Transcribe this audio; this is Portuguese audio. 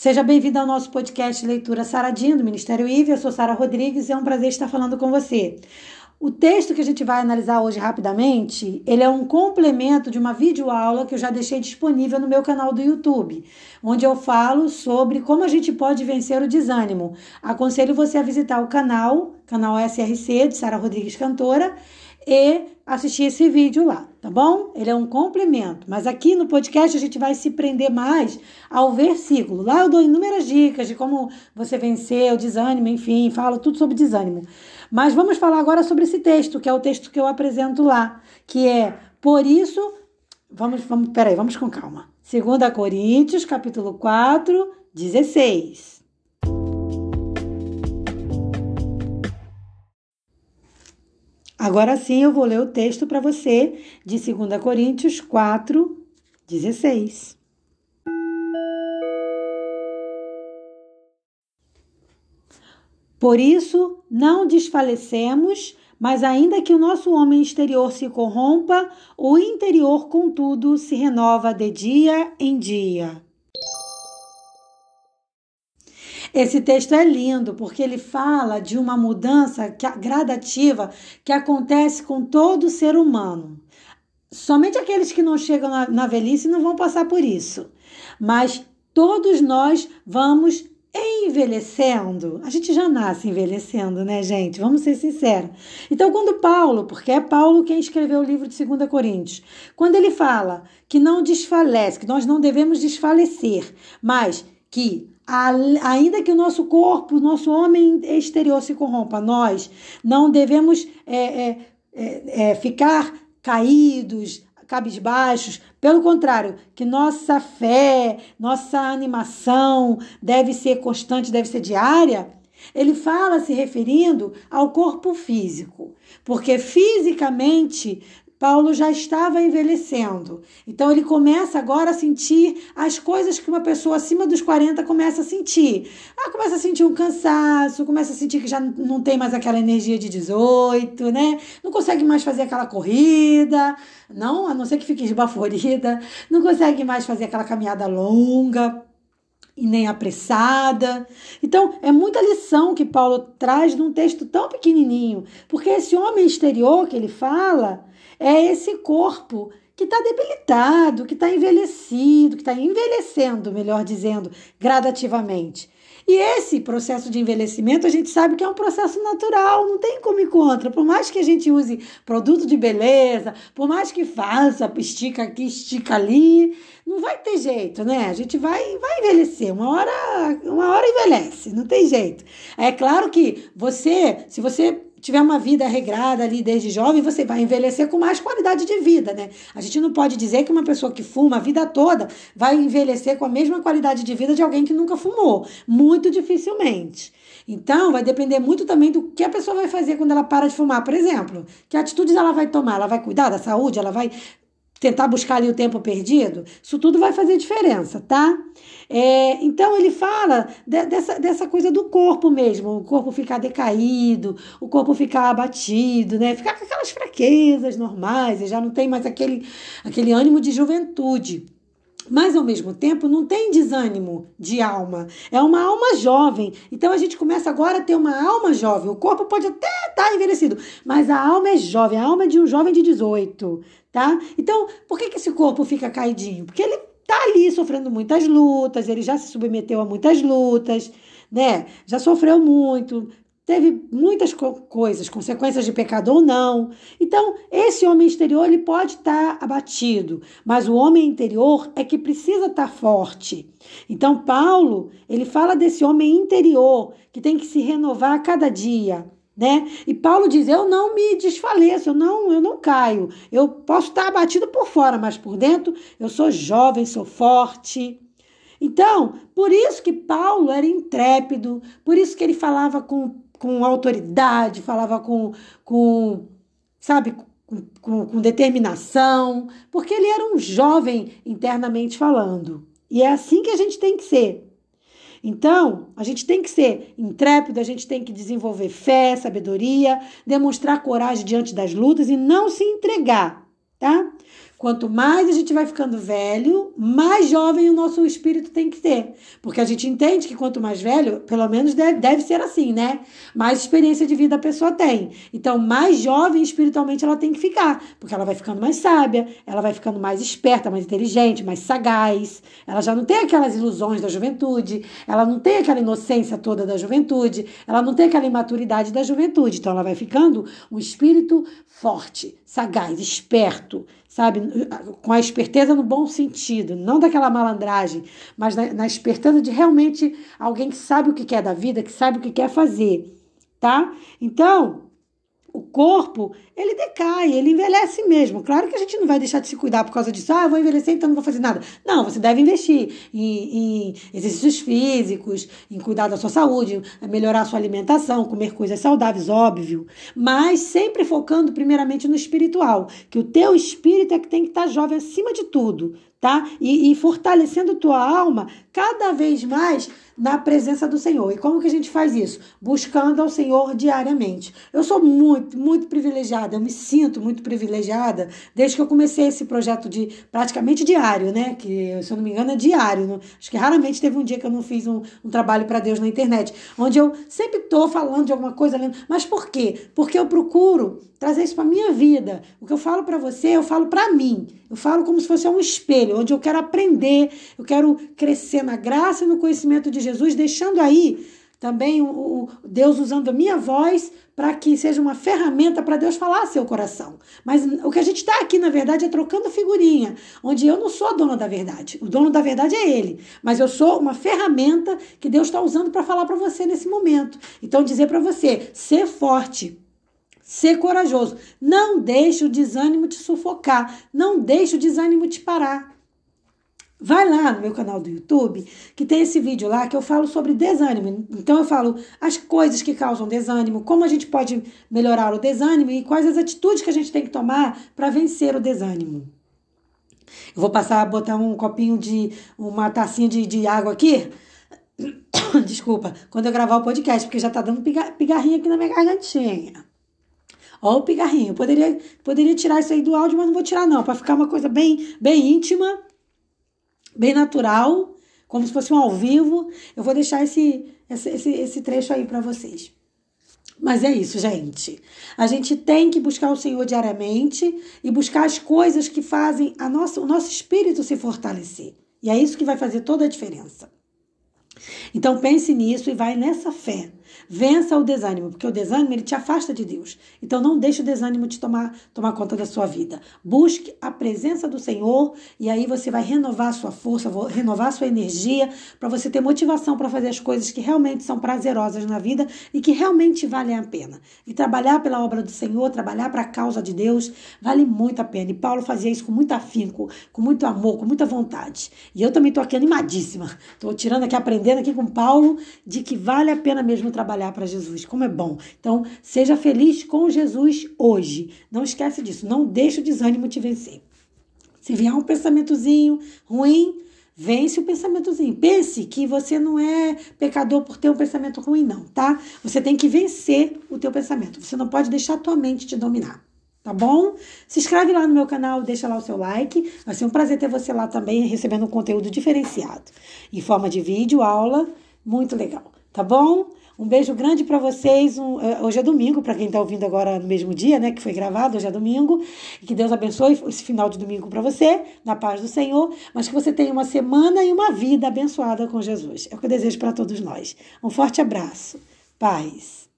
Seja bem-vindo ao nosso podcast Leitura Saradinho, do Ministério IV. Eu sou Sara Rodrigues e é um prazer estar falando com você. O texto que a gente vai analisar hoje rapidamente, ele é um complemento de uma videoaula que eu já deixei disponível no meu canal do YouTube, onde eu falo sobre como a gente pode vencer o desânimo. Aconselho você a visitar o canal, canal SRC de Sara Rodrigues Cantora, e assistir esse vídeo lá, tá bom? Ele é um complemento, mas aqui no podcast a gente vai se prender mais ao versículo. Lá eu dou inúmeras dicas de como você vencer o desânimo, enfim, falo tudo sobre desânimo. Mas vamos falar agora sobre esse texto, que é o texto que eu apresento lá, que é por isso, vamos, vamos, peraí, vamos com calma. 2 Coríntios, capítulo 4, 16. Agora sim eu vou ler o texto para você de 2 Coríntios 4, 16. Por isso, não desfalecemos, mas ainda que o nosso homem exterior se corrompa, o interior, contudo, se renova de dia em dia. Esse texto é lindo porque ele fala de uma mudança gradativa que acontece com todo ser humano. Somente aqueles que não chegam na, na velhice não vão passar por isso, mas todos nós vamos envelhecendo. A gente já nasce envelhecendo, né, gente? Vamos ser sinceros. Então, quando Paulo, porque é Paulo quem escreveu o livro de 2 Coríntios, quando ele fala que não desfalece, que nós não devemos desfalecer, mas que ainda que o nosso corpo, o nosso homem exterior se corrompa, nós não devemos é, é, é, é, ficar caídos, cabisbaixos. Pelo contrário, que nossa fé, nossa animação deve ser constante, deve ser diária. Ele fala se referindo ao corpo físico, porque fisicamente Paulo já estava envelhecendo. Então ele começa agora a sentir as coisas que uma pessoa acima dos 40 começa a sentir. Ah, começa a sentir um cansaço, começa a sentir que já não tem mais aquela energia de 18, né? Não consegue mais fazer aquela corrida, não, a não ser que fique esbaforida, não consegue mais fazer aquela caminhada longa e nem apressada. Então, é muita lição que Paulo traz num texto tão pequenininho, porque esse homem exterior que ele fala, é esse corpo que está debilitado, que está envelhecido, que está envelhecendo, melhor dizendo, gradativamente. E esse processo de envelhecimento a gente sabe que é um processo natural, não tem como ir contra. Por mais que a gente use produto de beleza, por mais que faça, estica aqui, estica ali, não vai ter jeito, né? A gente vai, vai envelhecer. Uma hora, uma hora envelhece, não tem jeito. É claro que você, se você tiver uma vida regrada ali desde jovem, você vai envelhecer com mais qualidade de vida, né? A gente não pode dizer que uma pessoa que fuma a vida toda vai envelhecer com a mesma qualidade de vida de alguém que nunca fumou. Muito dificilmente. Então, vai depender muito também do que a pessoa vai fazer quando ela para de fumar, por exemplo. Que atitudes ela vai tomar? Ela vai cuidar da saúde? Ela vai tentar buscar ali o tempo perdido, isso tudo vai fazer diferença, tá? É, então ele fala de, dessa, dessa coisa do corpo mesmo, o corpo ficar decaído, o corpo ficar abatido, né? Ficar com aquelas fraquezas normais, e já não tem mais aquele, aquele ânimo de juventude. Mas ao mesmo tempo não tem desânimo de alma. É uma alma jovem. Então a gente começa agora a ter uma alma jovem. O corpo pode até estar tá envelhecido, mas a alma é jovem. A alma é de um jovem de 18, tá? Então, por que, que esse corpo fica caidinho? Porque ele tá ali sofrendo muitas lutas, ele já se submeteu a muitas lutas, né? Já sofreu muito, teve muitas co coisas, consequências de pecado ou não. Então, esse homem exterior ele pode estar tá abatido, mas o homem interior é que precisa estar tá forte. Então, Paulo, ele fala desse homem interior que tem que se renovar a cada dia né? E Paulo diz: "Eu não me desfaleço, eu não, eu não caio. Eu posso estar abatido por fora, mas por dentro eu sou jovem, sou forte." Então, por isso que Paulo era intrépido, por isso que ele falava com, com autoridade, falava com, com sabe, com, com, com determinação, porque ele era um jovem internamente falando. E é assim que a gente tem que ser. Então, a gente tem que ser intrépido, a gente tem que desenvolver fé, sabedoria, demonstrar coragem diante das lutas e não se entregar, tá? Quanto mais a gente vai ficando velho, mais jovem o nosso espírito tem que ter. Porque a gente entende que quanto mais velho, pelo menos deve, deve ser assim, né? Mais experiência de vida a pessoa tem. Então, mais jovem espiritualmente ela tem que ficar. Porque ela vai ficando mais sábia, ela vai ficando mais esperta, mais inteligente, mais sagaz. Ela já não tem aquelas ilusões da juventude, ela não tem aquela inocência toda da juventude, ela não tem aquela imaturidade da juventude. Então, ela vai ficando um espírito forte, sagaz, esperto, sabe? Com a esperteza no bom sentido, não daquela malandragem, mas na, na esperteza de realmente alguém que sabe o que quer da vida, que sabe o que quer fazer, tá? Então, o corpo, ele decai, ele envelhece mesmo. Claro que a gente não vai deixar de se cuidar por causa disso. Ah, vou envelhecer, então não vou fazer nada. Não, você deve investir em, em exercícios físicos, em cuidar da sua saúde, melhorar a sua alimentação, comer coisas saudáveis, óbvio. Mas sempre focando primeiramente no espiritual. Que o teu espírito é que tem que estar jovem acima de tudo, tá? E, e fortalecendo tua alma cada vez mais na presença do Senhor. E como que a gente faz isso? Buscando ao Senhor diariamente. Eu sou muito, muito privilegiada, eu me sinto muito privilegiada desde que eu comecei esse projeto de praticamente diário, né? Que, se eu não me engano, é diário. Não? Acho que raramente teve um dia que eu não fiz um, um trabalho para Deus na internet, onde eu sempre estou falando de alguma coisa, lendo. Mas por quê? Porque eu procuro trazer isso para minha vida. O que eu falo para você, eu falo para mim. Eu falo como se fosse um espelho, onde eu quero aprender, eu quero crescer na graça e no conhecimento de Jesus, deixando aí também o, Deus usando a minha voz para que seja uma ferramenta para Deus falar seu coração. Mas o que a gente está aqui, na verdade, é trocando figurinha, onde eu não sou a dona da verdade. O dono da verdade é Ele, mas eu sou uma ferramenta que Deus está usando para falar para você nesse momento. Então, dizer para você, ser forte Ser corajoso. Não deixe o desânimo te sufocar. Não deixe o desânimo te parar. Vai lá no meu canal do YouTube, que tem esse vídeo lá que eu falo sobre desânimo. Então eu falo as coisas que causam desânimo, como a gente pode melhorar o desânimo e quais as atitudes que a gente tem que tomar para vencer o desânimo. Eu vou passar, botar um copinho de, uma tacinha de, de água aqui. Desculpa, quando eu gravar o podcast, porque já tá dando pigarrinha aqui na minha gargantinha. Ó o pigarrinho. Poderia, poderia tirar isso aí do áudio, mas não vou tirar não, para ficar uma coisa bem, bem íntima, bem natural, como se fosse um ao vivo. Eu vou deixar esse, esse, esse, trecho aí para vocês. Mas é isso, gente. A gente tem que buscar o Senhor diariamente e buscar as coisas que fazem a nossa, o nosso espírito se fortalecer. E é isso que vai fazer toda a diferença. Então pense nisso e vai nessa fé. Vença o desânimo, porque o desânimo ele te afasta de Deus. Então não deixe o desânimo te tomar, tomar conta da sua vida. Busque a presença do Senhor e aí você vai renovar a sua força, renovar a sua energia para você ter motivação para fazer as coisas que realmente são prazerosas na vida e que realmente valem a pena. E trabalhar pela obra do Senhor, trabalhar para a causa de Deus, vale muito a pena. E Paulo fazia isso com muito afinco, com muito amor, com muita vontade. E eu também estou aqui animadíssima. Estou tirando aqui, aprendendo aqui com Paulo de que vale a pena mesmo trabalhar para Jesus. Como é bom. Então, seja feliz com Jesus hoje. Não esquece disso. Não deixe o desânimo te vencer. Se vier um pensamentozinho ruim, vence o pensamentozinho. Pense que você não é pecador por ter um pensamento ruim, não, tá? Você tem que vencer o teu pensamento. Você não pode deixar a tua mente te dominar. Tá bom? Se inscreve lá no meu canal, deixa lá o seu like. Vai ser um prazer ter você lá também, recebendo um conteúdo diferenciado. Em forma de vídeo, aula, muito legal. Tá bom? Um beijo grande para vocês. Um, é, hoje é domingo, para quem está ouvindo agora no mesmo dia, né? Que foi gravado, hoje é domingo. E que Deus abençoe esse final de domingo para você, na paz do Senhor. Mas que você tenha uma semana e uma vida abençoada com Jesus. É o que eu desejo para todos nós. Um forte abraço. Paz.